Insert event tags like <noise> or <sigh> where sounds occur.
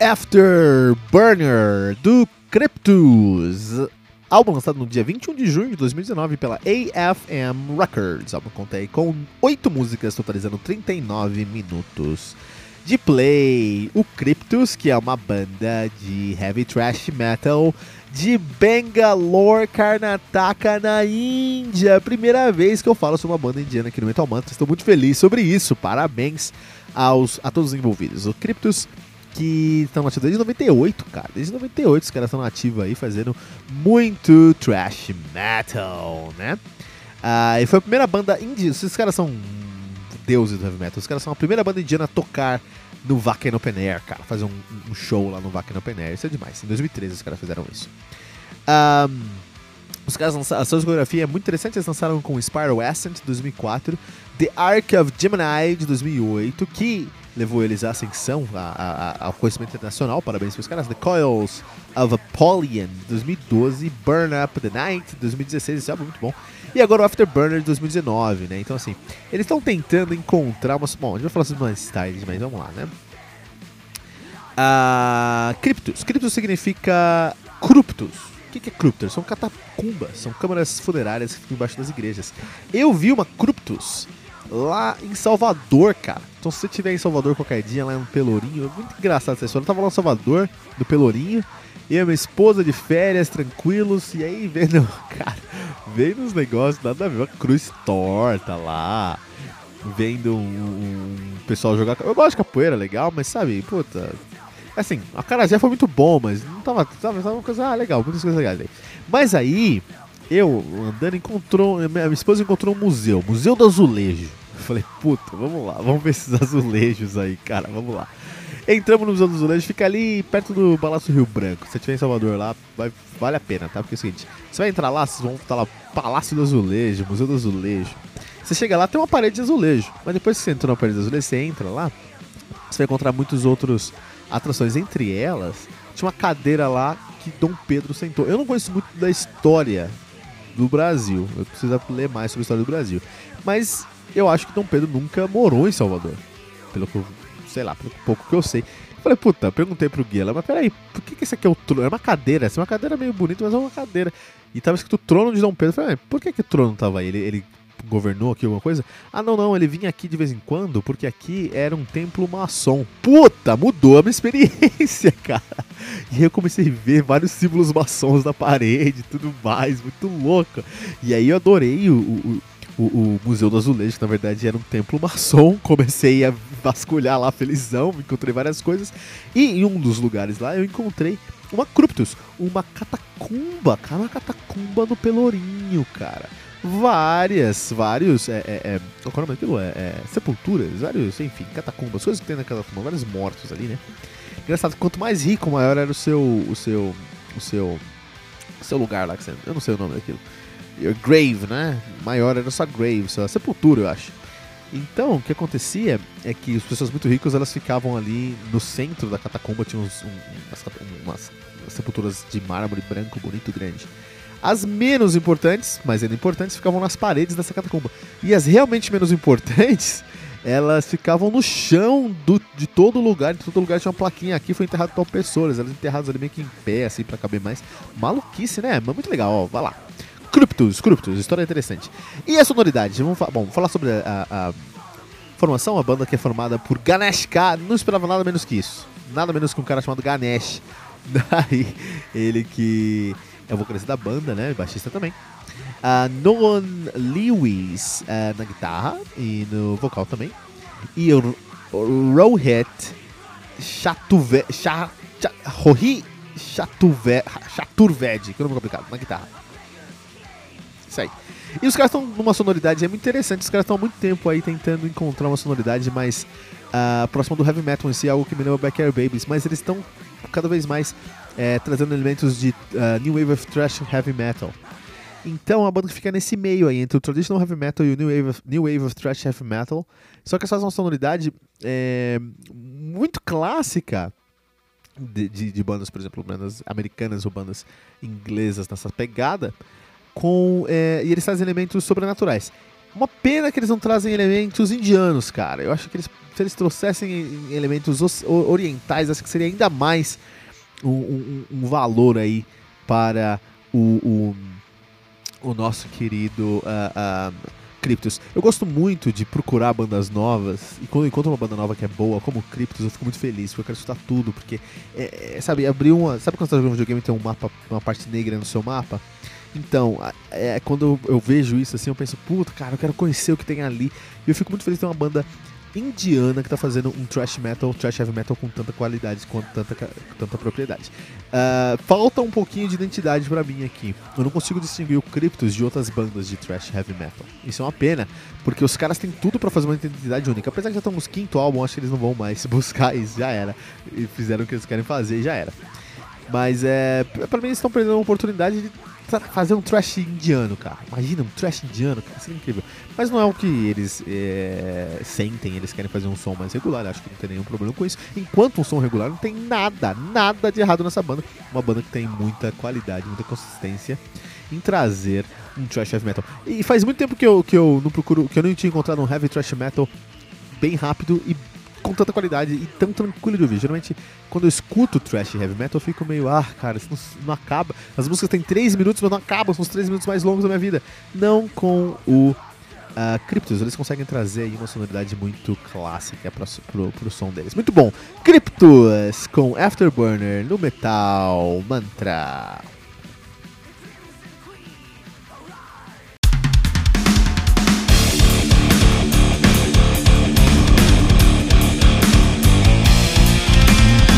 Afterburner do Cryptus. Álbum lançado no dia 21 de junho de 2019 pela AFM Records. O álbum conta aí com oito músicas, totalizando 39 minutos de play. O Cryptus, que é uma banda de heavy thrash metal de Bangalore, Karnataka, na Índia. Primeira vez que eu falo sobre uma banda indiana aqui no Metal Mantra. Estou muito feliz sobre isso. Parabéns aos, a todos os envolvidos. O Cryptus que estão nativos desde 98, cara. Desde 98 os caras estão nativos aí, fazendo muito trash metal, né? Ah, e foi a primeira banda indiana. Esses caras são deuses do heavy metal. Os caras são a primeira banda indiana a tocar no Wacken Open Air, cara. Fazer um, um, show lá no Wacken Open Air. Isso é demais. Em 2013 os caras fizeram isso. Um, os caras lançaram, a sua discografia é muito interessante. Eles lançaram com Spiral Ascent de 2004, The Ark of Gemini de 2008, que levou eles à ascensão, ao conhecimento internacional. Parabéns para os caras. The Coils of Apollyon, 2012. Burn Up the Night, 2016. Esse álbum é muito bom. E agora o Afterburner, de 2019, né? Então, assim, eles estão tentando encontrar umas. Bom, a gente vai falar sobre mais tarde, mas vamos lá, né? Uh. Cryptus significa Cruptus. O que, que é Cruptus? São catacumbas, são câmaras funerárias que ficam embaixo das igrejas. Eu vi uma Cruptus lá em Salvador, cara. Então se você estiver em Salvador qualquer dia, lá no Pelourinho, é muito engraçado essa história. Eu tava lá em Salvador, no Pelourinho, e a minha esposa de férias, tranquilos, e aí <laughs> vendo, cara, vendo uns negócios, nada a ver, uma cruz torta lá, vendo um, um pessoal jogar. Eu gosto de capoeira, legal, mas sabe, puta. Assim, a Carajé foi muito bom, mas não tava, tava, tava uma coisa, ah, legal, muitas coisas legais aí. Mas aí, eu andando, encontrou, minha esposa encontrou um museu, Museu do Azulejo. Eu falei, puta, vamos lá, vamos ver esses <laughs> azulejos aí, cara, vamos lá. Entramos no Museu dos Azulejos, fica ali perto do Palácio Rio Branco. Se você estiver em Salvador lá, vai, vale a pena, tá? Porque é o seguinte, você vai entrar lá, vocês vão estar lá, Palácio do Azulejo, Museu do Azulejo. Você chega lá, tem uma parede de azulejo. Mas depois que você entrou na parede de azulejo, você entra lá, você vai encontrar muitos outros atrações. Entre elas, tinha uma cadeira lá que Dom Pedro sentou. Eu não conheço muito da história do Brasil. Eu preciso ler mais sobre a história do Brasil. Mas eu acho que Dom Pedro nunca morou em Salvador. Pelo que eu, sei lá, pelo pouco que eu sei. Eu falei, puta, perguntei pro guia, mas peraí, por que, que esse aqui é o trono? É uma cadeira, assim, uma cadeira meio bonita, mas é uma cadeira. E tava escrito trono de Dom Pedro. Eu falei, por que, que o trono tava aí? Ele, ele governou aqui alguma coisa? Ah, não, não, ele vinha aqui de vez em quando, porque aqui era um templo maçom. Puta, mudou a minha experiência, <laughs> cara. E eu comecei a ver vários símbolos maçons na parede tudo mais, muito louco. E aí eu adorei o, o o, o, Museu do Azulejo, que na verdade era um templo maçom. Comecei a vasculhar lá felizão, encontrei várias coisas. E em um dos lugares lá eu encontrei uma Cryptus, uma catacumba, cara, uma catacumba no Pelourinho, cara. Várias, vários, é, é, é qual é o nome daquilo? É, é, sepulturas, vários, enfim, catacumbas, coisas que tem naquela catacumba, vários mortos ali, né? Engraçado, quanto mais rico, maior era o seu, o seu, o seu, o seu lugar lá, que você, eu não sei o nome daquilo grave, né? Maior era só grave, só sepultura, eu acho. Então, o que acontecia é que as pessoas muito ricas elas ficavam ali no centro da catacumba, tinham uns, um, umas, umas, sepulturas de mármore branco, bonito, grande. As menos importantes, mas ainda importantes, ficavam nas paredes dessa catacumba. E as realmente menos importantes, <laughs> elas ficavam no chão do, de todo lugar. De todo lugar tinha uma plaquinha aqui, foi enterrado tal pessoas. Elas enterradas ali meio que em pé, assim, pra caber mais. Maluquice, né? Mas muito legal, ó, vai lá. Cryptus, Cryptus, história interessante. E a sonoridade? Vamos, bom, vamos falar sobre a, a, formação, a banda que é formada por Ganesh K. Não esperava nada menos que isso. Nada menos que um cara chamado Ganesh. <laughs> Daí, ele que é o vocalista da banda, né? Baixista também. Uh, Nolan Lewis uh, na guitarra e no vocal também. E o Rohit Chaturved, Chaturved, que é um nome complicado, na guitarra. Isso aí. E os caras estão numa sonoridade é muito interessante. Os caras estão há muito tempo aí tentando encontrar uma sonoridade mais uh, próxima do heavy metal em si, algo que me lembra Backyard Babies, mas eles estão cada vez mais é, trazendo elementos de uh, New Wave of Thrash Heavy Metal. Então a banda fica nesse meio aí, entre o Traditional Heavy Metal e o New Wave of, New Wave of Thrash Heavy Metal. Só que fazem uma sonoridade é, muito clássica de, de, de, bandas, por exemplo, bandas americanas ou bandas inglesas nessa pegada com. É, e eles trazem elementos sobrenaturais. Uma pena que eles não trazem elementos indianos, cara. Eu acho que eles se eles trouxessem elementos orientais, acho que seria ainda mais um, um, um valor aí para o, o, o nosso querido uh, uh, Cryptos. Eu gosto muito de procurar bandas novas e quando eu encontro uma banda nova que é boa, como Cryptos, eu fico muito feliz, porque eu quero escutar tudo, porque, é, é, sabe, abrir uma. Sabe quando você tá jogando um videogame e tem um mapa, uma parte negra no seu mapa? Então, é, quando eu, eu, vejo isso assim, eu penso, puta, cara, eu quero conhecer o que tem ali. E eu fico muito feliz de ter uma banda indiana que tá fazendo um thrash metal, thrash heavy metal com tanta qualidade, com tanta, com tanta propriedade. Uh, falta um pouquinho de identidade para mim aqui. Eu não consigo distinguir o Cryptos de outras bandas de thrash heavy metal. Isso é uma pena, porque os caras têm tudo para fazer uma identidade única. Apesar de já estamos quinto álbum, acho que eles não vão mais <laughs> buscar isso, já era. E fizeram o que eles querem fazer e já era. Mas é. Pra mim eles estão perdendo uma oportunidade de fazer um trash indiano, cara. Imagina um trash indiano, cara, é incrível. Mas não é o que eles é, sentem, eles querem fazer um som mais regular, acho que não tem nenhum problema com isso. Enquanto um som regular, não tem nada, nada de errado nessa banda. Uma banda que tem muita qualidade, muita consistência em trazer um trash heavy metal. E faz muito tempo que eu, que eu não procuro, que eu não tinha encontrado um heavy trash metal bem rápido e com tanta qualidade e tão tranquilo de ouvir. Geralmente, quando eu escuto trash heavy metal, eu fico meio, ah, cara, isso não, não acaba. As músicas têm 3 minutos, mas não acabam, são os 3 minutos mais longos da minha vida. Não com o uh, Cryptos, eles conseguem trazer aí uma sonoridade muito clássica para pro, pro som deles. Muito bom. Cryptos com Afterburner no Metal Mantra.